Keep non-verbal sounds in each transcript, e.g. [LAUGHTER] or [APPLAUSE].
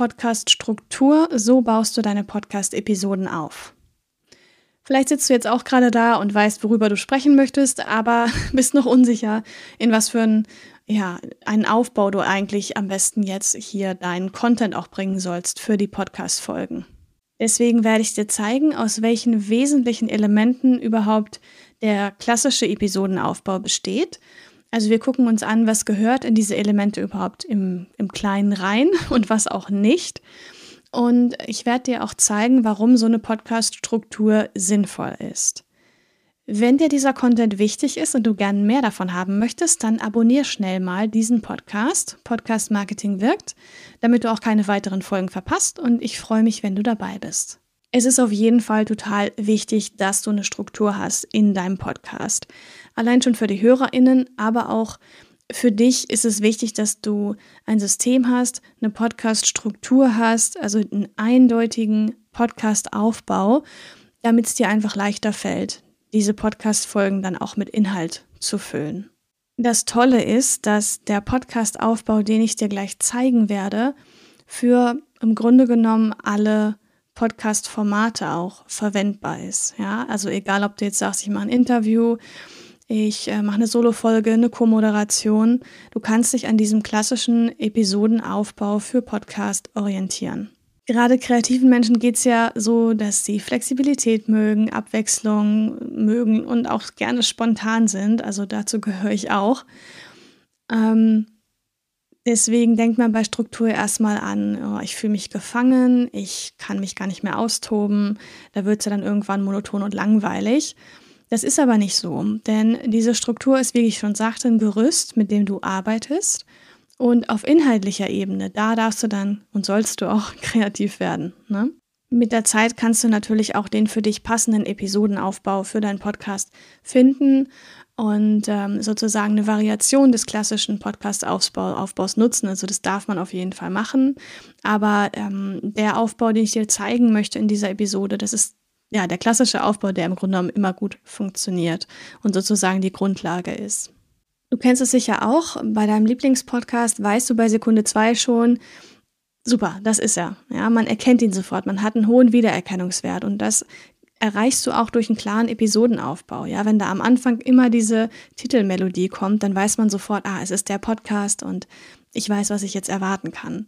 Podcast-Struktur, so baust du deine Podcast-Episoden auf. Vielleicht sitzt du jetzt auch gerade da und weißt, worüber du sprechen möchtest, aber [LAUGHS] bist noch unsicher, in was für einen, ja, einen Aufbau du eigentlich am besten jetzt hier deinen Content auch bringen sollst für die Podcast-Folgen. Deswegen werde ich dir zeigen, aus welchen wesentlichen Elementen überhaupt der klassische Episodenaufbau besteht also wir gucken uns an, was gehört in diese Elemente überhaupt im, im Kleinen rein [LAUGHS] und was auch nicht. Und ich werde dir auch zeigen, warum so eine Podcast-Struktur sinnvoll ist. Wenn dir dieser Content wichtig ist und du gern mehr davon haben möchtest, dann abonnier schnell mal diesen Podcast. Podcast Marketing wirkt, damit du auch keine weiteren Folgen verpasst und ich freue mich, wenn du dabei bist. Es ist auf jeden Fall total wichtig, dass du eine Struktur hast in deinem Podcast. Allein schon für die HörerInnen, aber auch für dich ist es wichtig, dass du ein System hast, eine Podcast-Struktur hast, also einen eindeutigen Podcast-Aufbau, damit es dir einfach leichter fällt, diese Podcast-Folgen dann auch mit Inhalt zu füllen. Das Tolle ist, dass der Podcast-Aufbau, den ich dir gleich zeigen werde, für im Grunde genommen alle Podcast-Formate auch verwendbar ist. Ja, also egal, ob du jetzt sagst, ich mache ein Interview, ich äh, mache eine Solo-Folge, eine Co-Moderation. Du kannst dich an diesem klassischen Episodenaufbau für Podcast orientieren. Gerade kreativen Menschen geht es ja so, dass sie Flexibilität mögen, Abwechslung mögen und auch gerne spontan sind. Also dazu gehöre ich auch. Ähm, Deswegen denkt man bei Struktur erstmal an, oh, ich fühle mich gefangen, ich kann mich gar nicht mehr austoben, da wird es ja dann irgendwann monoton und langweilig. Das ist aber nicht so, denn diese Struktur ist, wie ich schon sagte, ein Gerüst, mit dem du arbeitest. Und auf inhaltlicher Ebene, da darfst du dann und sollst du auch [LAUGHS] kreativ werden. Ne? Mit der Zeit kannst du natürlich auch den für dich passenden Episodenaufbau für deinen Podcast finden und ähm, sozusagen eine Variation des klassischen Podcast-Aufbaus nutzen. Also das darf man auf jeden Fall machen. Aber ähm, der Aufbau, den ich dir zeigen möchte in dieser Episode, das ist ja der klassische Aufbau, der im Grunde genommen immer gut funktioniert und sozusagen die Grundlage ist. Du kennst es sicher auch. Bei deinem Lieblingspodcast weißt du bei Sekunde zwei schon, super, das ist er. Ja, man erkennt ihn sofort. Man hat einen hohen Wiedererkennungswert und das erreichst du auch durch einen klaren Episodenaufbau. Ja, wenn da am Anfang immer diese Titelmelodie kommt, dann weiß man sofort, ah, es ist der Podcast und ich weiß, was ich jetzt erwarten kann.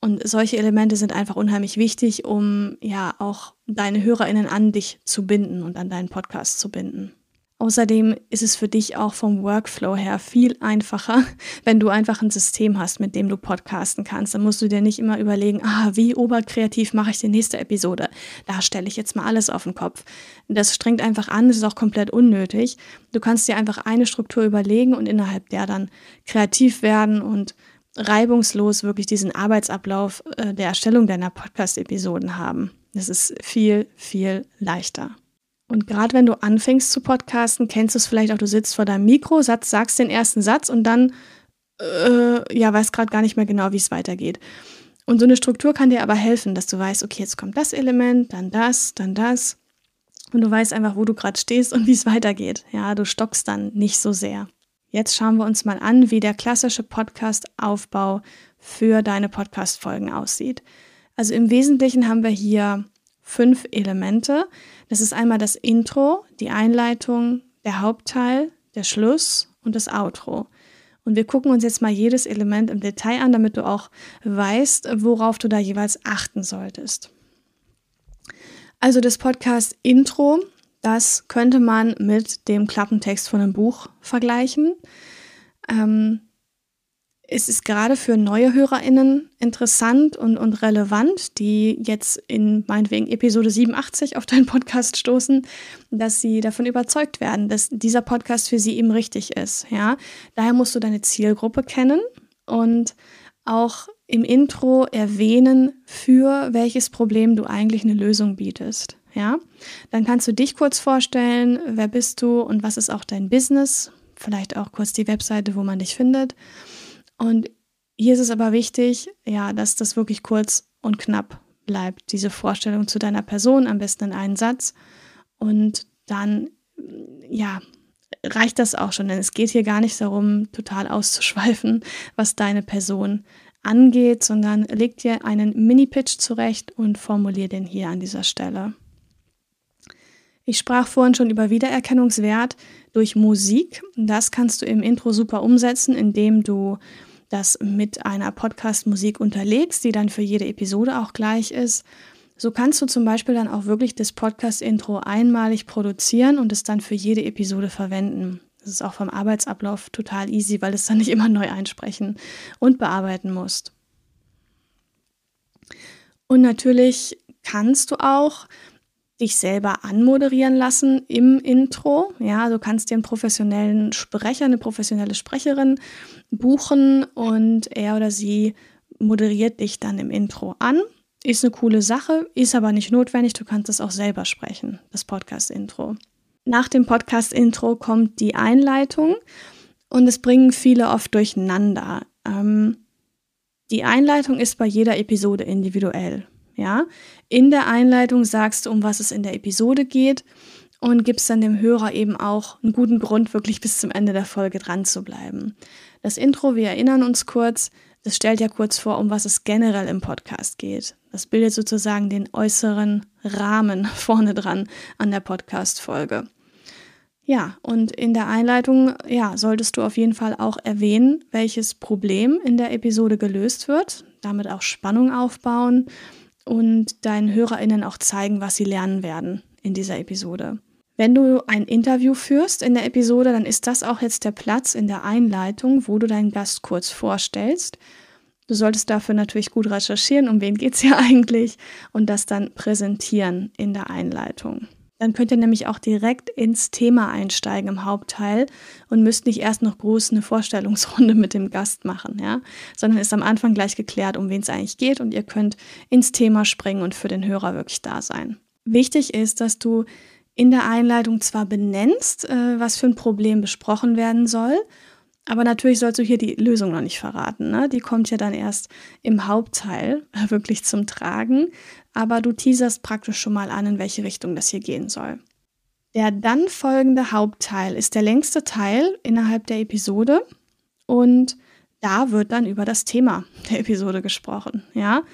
Und solche Elemente sind einfach unheimlich wichtig, um ja auch deine HörerInnen an dich zu binden und an deinen Podcast zu binden. Außerdem ist es für dich auch vom Workflow her viel einfacher, [LAUGHS] wenn du einfach ein System hast, mit dem du podcasten kannst. Dann musst du dir nicht immer überlegen, ah, wie oberkreativ mache ich die nächste Episode? Da stelle ich jetzt mal alles auf den Kopf. Das strengt einfach an, das ist auch komplett unnötig. Du kannst dir einfach eine Struktur überlegen und innerhalb der dann kreativ werden und reibungslos wirklich diesen Arbeitsablauf äh, der Erstellung deiner Podcast-Episoden haben. Das ist viel, viel leichter. Und gerade wenn du anfängst zu podcasten, kennst du es vielleicht auch, du sitzt vor deinem Mikro, Satz, sagst den ersten Satz und dann, äh, ja, weißt gerade gar nicht mehr genau, wie es weitergeht. Und so eine Struktur kann dir aber helfen, dass du weißt, okay, jetzt kommt das Element, dann das, dann das. Und du weißt einfach, wo du gerade stehst und wie es weitergeht. Ja, du stockst dann nicht so sehr. Jetzt schauen wir uns mal an, wie der klassische Podcast-Aufbau für deine Podcast-Folgen aussieht. Also im Wesentlichen haben wir hier fünf Elemente. Das ist einmal das Intro, die Einleitung, der Hauptteil, der Schluss und das Outro. Und wir gucken uns jetzt mal jedes Element im Detail an, damit du auch weißt, worauf du da jeweils achten solltest. Also das Podcast Intro, das könnte man mit dem Klappentext von einem Buch vergleichen. Ähm, es ist gerade für neue HörerInnen interessant und, und relevant, die jetzt in meinetwegen Episode 87 auf deinen Podcast stoßen, dass sie davon überzeugt werden, dass dieser Podcast für sie eben richtig ist. Ja? Daher musst du deine Zielgruppe kennen und auch im Intro erwähnen, für welches Problem du eigentlich eine Lösung bietest. Ja, dann kannst du dich kurz vorstellen, wer bist du und was ist auch dein Business, vielleicht auch kurz die Webseite, wo man dich findet. Und hier ist es aber wichtig, ja, dass das wirklich kurz und knapp bleibt, diese Vorstellung zu deiner Person, am besten in einen Satz. Und dann, ja, reicht das auch schon, denn es geht hier gar nicht darum, total auszuschweifen, was deine Person angeht, sondern leg dir einen Mini-Pitch zurecht und formulier den hier an dieser Stelle. Ich sprach vorhin schon über Wiedererkennungswert durch Musik. Das kannst du im Intro super umsetzen, indem du das mit einer Podcast-Musik unterlegst, die dann für jede Episode auch gleich ist. So kannst du zum Beispiel dann auch wirklich das Podcast-Intro einmalig produzieren und es dann für jede Episode verwenden. Das ist auch vom Arbeitsablauf total easy, weil es dann nicht immer neu einsprechen und bearbeiten musst. Und natürlich kannst du auch dich selber anmoderieren lassen im Intro. Ja, du kannst dir einen professionellen Sprecher, eine professionelle Sprecherin buchen und er oder sie moderiert dich dann im Intro an. Ist eine coole Sache, ist aber nicht notwendig. Du kannst es auch selber sprechen, das Podcast-Intro. Nach dem Podcast-Intro kommt die Einleitung und es bringen viele oft durcheinander. Ähm, die Einleitung ist bei jeder Episode individuell. Ja, in der Einleitung sagst du, um was es in der Episode geht und gibst dann dem Hörer eben auch einen guten Grund, wirklich bis zum Ende der Folge dran zu bleiben. Das Intro, wir erinnern uns kurz, das stellt ja kurz vor, um was es generell im Podcast geht. Das bildet sozusagen den äußeren Rahmen [LAUGHS] vorne dran an der Podcast-Folge. Ja, und in der Einleitung, ja, solltest du auf jeden Fall auch erwähnen, welches Problem in der Episode gelöst wird, damit auch Spannung aufbauen und deinen HörerInnen auch zeigen, was sie lernen werden in dieser Episode. Wenn du ein Interview führst in der Episode, dann ist das auch jetzt der Platz in der Einleitung, wo du deinen Gast kurz vorstellst. Du solltest dafür natürlich gut recherchieren, um wen geht es hier [LAUGHS] eigentlich, und das dann präsentieren in der Einleitung. Dann könnt ihr nämlich auch direkt ins Thema einsteigen im Hauptteil und müsst nicht erst noch groß eine Vorstellungsrunde [LAUGHS] mit dem Gast machen, ja, sondern ist am Anfang gleich geklärt, um wen es eigentlich geht und ihr könnt ins Thema springen und für den Hörer wirklich da sein. Wichtig ist, dass du in der Einleitung zwar benennst, äh, was für ein Problem besprochen werden soll, aber natürlich sollst du hier die Lösung noch nicht verraten. Ne? Die kommt ja dann erst im Hauptteil wirklich zum Tragen aber du teaserst praktisch schon mal an, in welche Richtung das hier gehen soll. Der dann folgende Hauptteil ist der längste Teil innerhalb der Episode und da wird dann über das Thema der Episode gesprochen. Ja,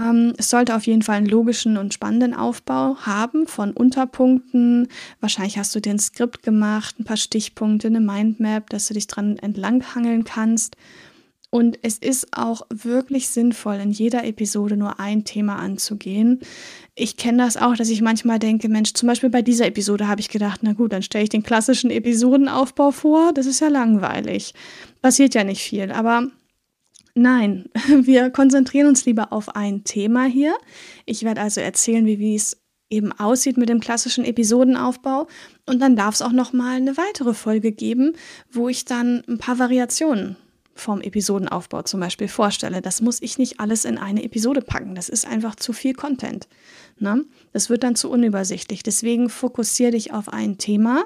ähm, es sollte auf jeden Fall einen logischen und spannenden Aufbau haben von Unterpunkten. Wahrscheinlich hast du dir ein Skript gemacht, ein paar Stichpunkte, eine Mindmap, dass du dich dran entlanghangeln kannst. Und es ist auch wirklich sinnvoll, in jeder Episode nur ein Thema anzugehen. Ich kenne das auch, dass ich manchmal denke, Mensch, zum Beispiel bei dieser Episode habe ich gedacht, na gut, dann stelle ich den klassischen Episodenaufbau vor. Das ist ja langweilig. Passiert ja nicht viel. Aber nein, [LAUGHS] wir konzentrieren uns lieber auf ein Thema hier. Ich werde also erzählen, wie, es eben aussieht mit dem klassischen Episodenaufbau. Und dann darf es auch noch mal eine weitere Folge geben, wo ich dann ein paar Variationen vom Episodenaufbau zum Beispiel vorstelle. Das muss ich nicht alles in eine Episode packen. Das ist einfach zu viel Content. Ne? Das wird dann zu unübersichtlich. Deswegen fokussiere dich auf ein Thema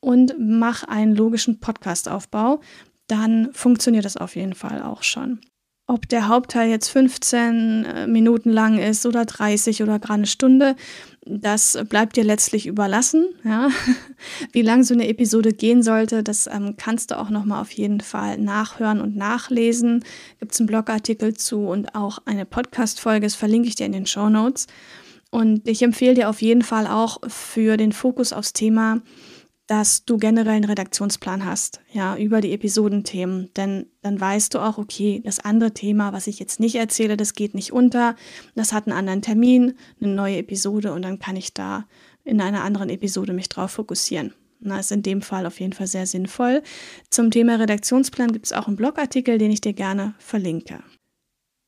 und mach einen logischen Podcastaufbau. Dann funktioniert das auf jeden Fall auch schon. Ob der Hauptteil jetzt 15 äh, Minuten lang ist oder 30 oder gerade eine Stunde, das bleibt dir letztlich überlassen. Ja? [LAUGHS] Wie lang so eine Episode gehen sollte, das ähm, kannst du auch nochmal auf jeden Fall nachhören und nachlesen. Gibt es einen Blogartikel zu und auch eine Podcast-Folge, das verlinke ich dir in den Show Notes. Und ich empfehle dir auf jeden Fall auch für den Fokus aufs Thema dass du generell einen Redaktionsplan hast, ja, über die Episodenthemen. Denn dann weißt du auch, okay, das andere Thema, was ich jetzt nicht erzähle, das geht nicht unter. Das hat einen anderen Termin, eine neue Episode und dann kann ich da in einer anderen Episode mich drauf fokussieren. Na, ist in dem Fall auf jeden Fall sehr sinnvoll. Zum Thema Redaktionsplan gibt es auch einen Blogartikel, den ich dir gerne verlinke.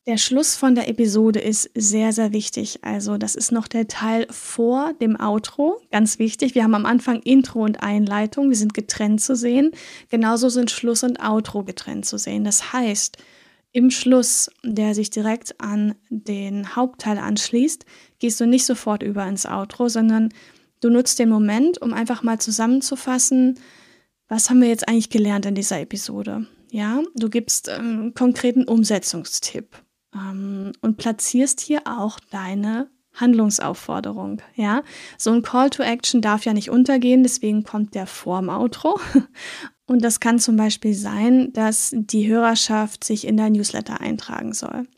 Der Schluss von der Episode ist sehr, sehr wichtig. Also das ist noch der Teil vor dem Outro. Ganz wichtig. Wir haben am Anfang Intro und Einleitung. Wir sind getrennt zu sehen. Genauso sind Schluss und Outro getrennt zu sehen. Das heißt, im Schluss, der sich direkt an den Hauptteil anschließt, gehst du nicht sofort über ins Outro, sondern du nutzt den Moment, um einfach mal zusammenzufassen, was haben wir jetzt eigentlich gelernt in dieser Episode. Ja, du gibst einen ähm, konkreten Umsetzungstipp ähm, und platzierst hier auch deine Handlungsaufforderung. Ja, so ein Call to Action darf ja nicht untergehen, deswegen kommt der vorm Outro. [LAUGHS] Und das kann zum Beispiel sein, dass die Hörerschaft sich in dein Newsletter eintragen soll.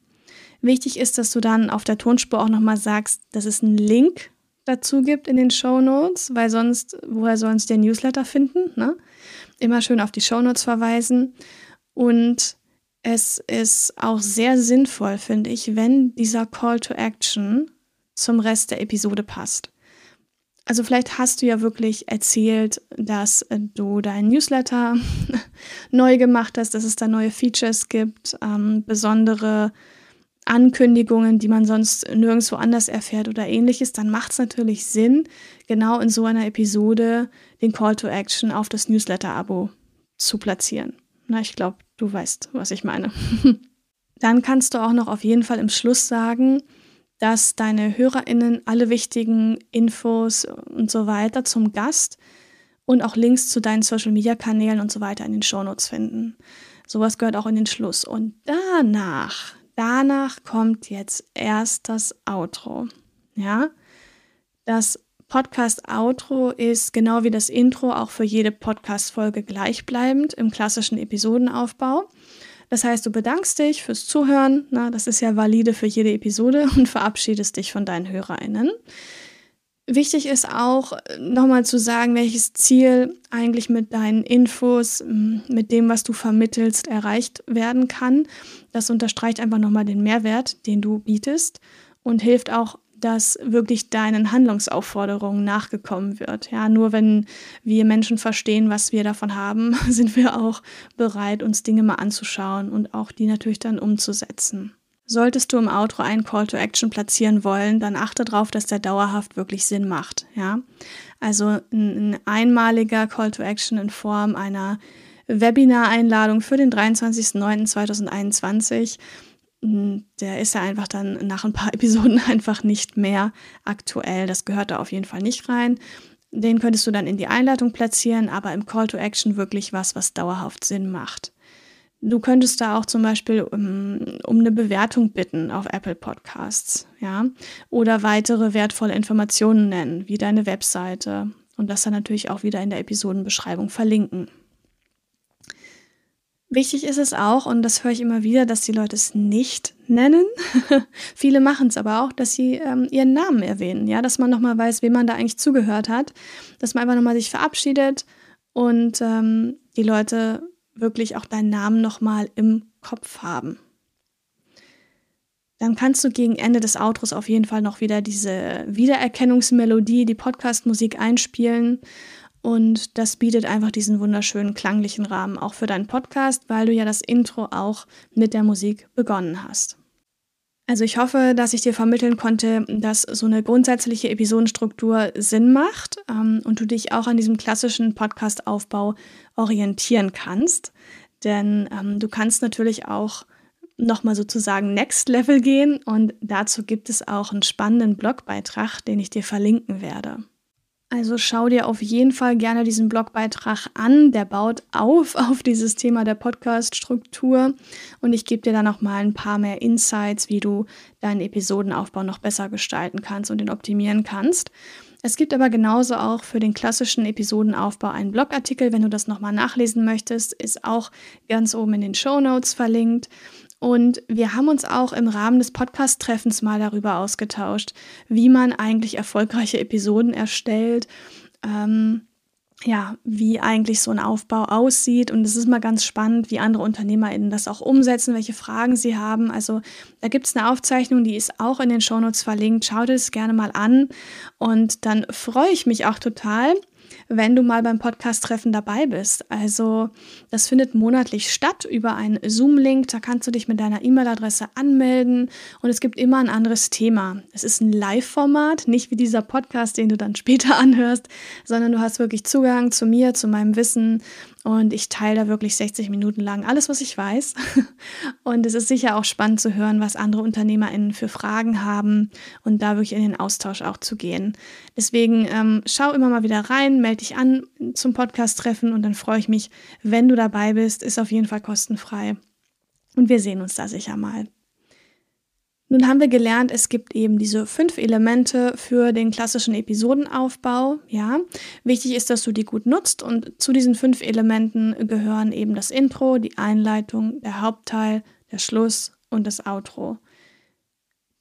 Wichtig ist, dass du dann auf der Tonspur auch nochmal sagst, dass es einen Link dazu gibt in den Show Notes, weil sonst, woher sollen sie den Newsletter finden? Ne? Immer schön auf die Show Notes verweisen. Und es ist auch sehr sinnvoll, finde ich, wenn dieser Call to Action zum Rest der Episode passt. Also vielleicht hast du ja wirklich erzählt, dass du deinen Newsletter [LAUGHS] neu gemacht hast, dass es da neue Features gibt, ähm, besondere Ankündigungen, die man sonst nirgendwo anders erfährt oder ähnliches, dann macht es natürlich Sinn, genau in so einer Episode den Call to Action auf das Newsletter-Abo zu platzieren. Na, ich glaube, du weißt, was ich meine. [LAUGHS] dann kannst du auch noch auf jeden Fall im Schluss sagen, dass deine HörerInnen alle wichtigen Infos und so weiter zum Gast und auch Links zu deinen Social Media Kanälen und so weiter in den Shownotes finden. Sowas gehört auch in den Schluss. Und danach, danach kommt jetzt erst das Outro. Ja, das Podcast-Outro ist genau wie das Intro auch für jede Podcast-Folge gleichbleibend im klassischen Episodenaufbau. Das heißt, du bedankst dich fürs Zuhören, na, das ist ja valide für jede Episode [LAUGHS] und verabschiedest dich von deinen HörerInnen. Wichtig ist auch nochmal zu sagen, welches Ziel eigentlich mit deinen Infos, mit dem, was du vermittelst, erreicht werden kann. Das unterstreicht einfach nochmal den Mehrwert, den du bietest und hilft auch dass wirklich deinen Handlungsaufforderungen nachgekommen wird. Ja, nur wenn wir Menschen verstehen, was wir davon haben, [LAUGHS] sind wir auch bereit, uns Dinge mal anzuschauen und auch die natürlich dann umzusetzen. Solltest du im Outro einen Call to Action platzieren wollen, dann achte darauf, dass der dauerhaft wirklich Sinn macht. Ja, also ein, ein einmaliger Call to Action in Form einer Webinar-Einladung für den 23.09.2021 hm, der ist ja einfach dann nach ein paar [LAUGHS] Episoden einfach nicht mehr aktuell. Das gehört da auf jeden Fall nicht rein. Den könntest du dann in die Einleitung platzieren, aber im Call to Action wirklich was, was dauerhaft Sinn macht. Du könntest da auch zum Beispiel um, um eine Bewertung bitten auf Apple Podcasts, ja, oder weitere wertvolle Informationen nennen, wie deine Webseite und das dann natürlich auch wieder in der Episodenbeschreibung verlinken. Wichtig ist es auch, und das höre ich immer wieder, dass die Leute es nicht nennen. [LAUGHS] Viele machen es aber auch, dass sie ähm, ihren Namen erwähnen, ja, dass man nochmal weiß, wem man da eigentlich zugehört hat, dass man einfach nochmal sich verabschiedet und ähm, die Leute wirklich auch deinen Namen nochmal im Kopf haben. Dann kannst du gegen Ende des Outros auf jeden Fall noch wieder diese Wiedererkennungsmelodie, die Podcast-Musik einspielen und das bietet einfach diesen wunderschönen klanglichen Rahmen auch für deinen Podcast, weil du ja das Intro auch mit der Musik begonnen hast. Also ich hoffe, dass ich dir vermitteln konnte, dass so eine grundsätzliche Episodenstruktur Sinn macht ähm, und du dich auch an diesem klassischen Podcast-Aufbau orientieren kannst. Denn ähm, du kannst natürlich auch nochmal sozusagen Next Level gehen und dazu gibt es auch einen spannenden Blogbeitrag, den ich dir verlinken werde. Also schau dir auf jeden Fall gerne diesen Blogbeitrag an. Der baut auf [LAUGHS] auf dieses Thema der Podcast-Struktur und ich gebe dir dann noch mal ein paar mehr Insights, wie du deinen Episodenaufbau noch besser gestalten kannst und den optimieren kannst. Es gibt aber genauso auch für den klassischen Episodenaufbau einen Blogartikel, wenn du das nochmal nachlesen möchtest, ist auch ganz oben in den Show Notes verlinkt. Und wir haben uns auch im Rahmen des Podcast-Treffens mal darüber ausgetauscht, wie man eigentlich erfolgreiche Episoden erstellt. Ähm, ja, wie eigentlich so ein Aufbau aussieht. Und es ist mal ganz spannend, wie andere UnternehmerInnen das auch umsetzen, welche Fragen sie haben. Also da gibt es eine Aufzeichnung, die ist auch in den Shownotes verlinkt. Schau dir das gerne mal an. Und dann freue ich mich auch total, wenn du mal beim Podcast-Treffen dabei bist. Also das findet monatlich statt über einen Zoom-Link. Da kannst du dich mit deiner E-Mail-Adresse anmelden und es gibt immer ein anderes Thema. Es ist ein Live-Format, nicht wie dieser Podcast, den du dann später [LAUGHS] anhörst, sondern du hast wirklich Zugang zu mir, zu meinem Wissen und ich teile da wirklich 60 Minuten lang alles, was ich weiß. [LAUGHS] Und es ist sicher auch spannend zu hören, was andere UnternehmerInnen für Fragen haben und da wirklich in den Austausch auch zu gehen. Deswegen ähm, schau immer mal wieder rein, dich an zum Podcast-Treffen und dann freue ich mich, wenn du dabei bist. Ist auf jeden Fall kostenfrei. Und wir sehen uns da sicher mal. Nun haben wir gelernt, es gibt eben diese fünf Elemente für den klassischen Episodenaufbau. Ja, wichtig ist, dass du die gut nutzt und zu diesen fünf Elementen gehören eben das Intro, die Einleitung, der Hauptteil, der Schluss und das Outro.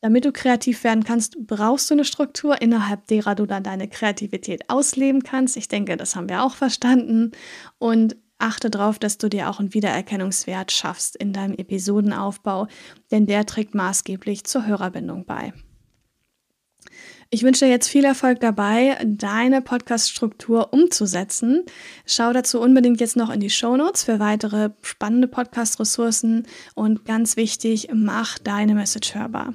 Damit du kreativ werden kannst, brauchst du eine Struktur, innerhalb derer du dann deine Kreativität ausleben kannst. Ich denke, das haben wir auch verstanden. Und achte darauf, dass du dir auch einen Wiedererkennungswert schaffst in deinem Episodenaufbau, denn der trägt maßgeblich zur Hörerbindung bei. Ich wünsche dir jetzt viel Erfolg dabei, deine Podcast-Struktur umzusetzen. Schau dazu unbedingt jetzt noch in die Show Notes für weitere spannende Podcast-Ressourcen und ganz wichtig, mach deine Message hörbar.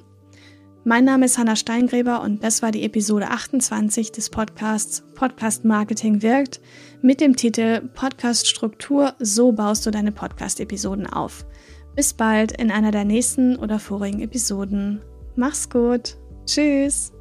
Mein Name ist Hanna Steingräber und das war die Episode 28 des Podcasts Podcast Marketing wirkt mit dem Titel Podcast Struktur, so baust du deine Podcast-Episoden auf. Bis bald in einer der nächsten oder vorigen Episoden. Mach's gut. Tschüss.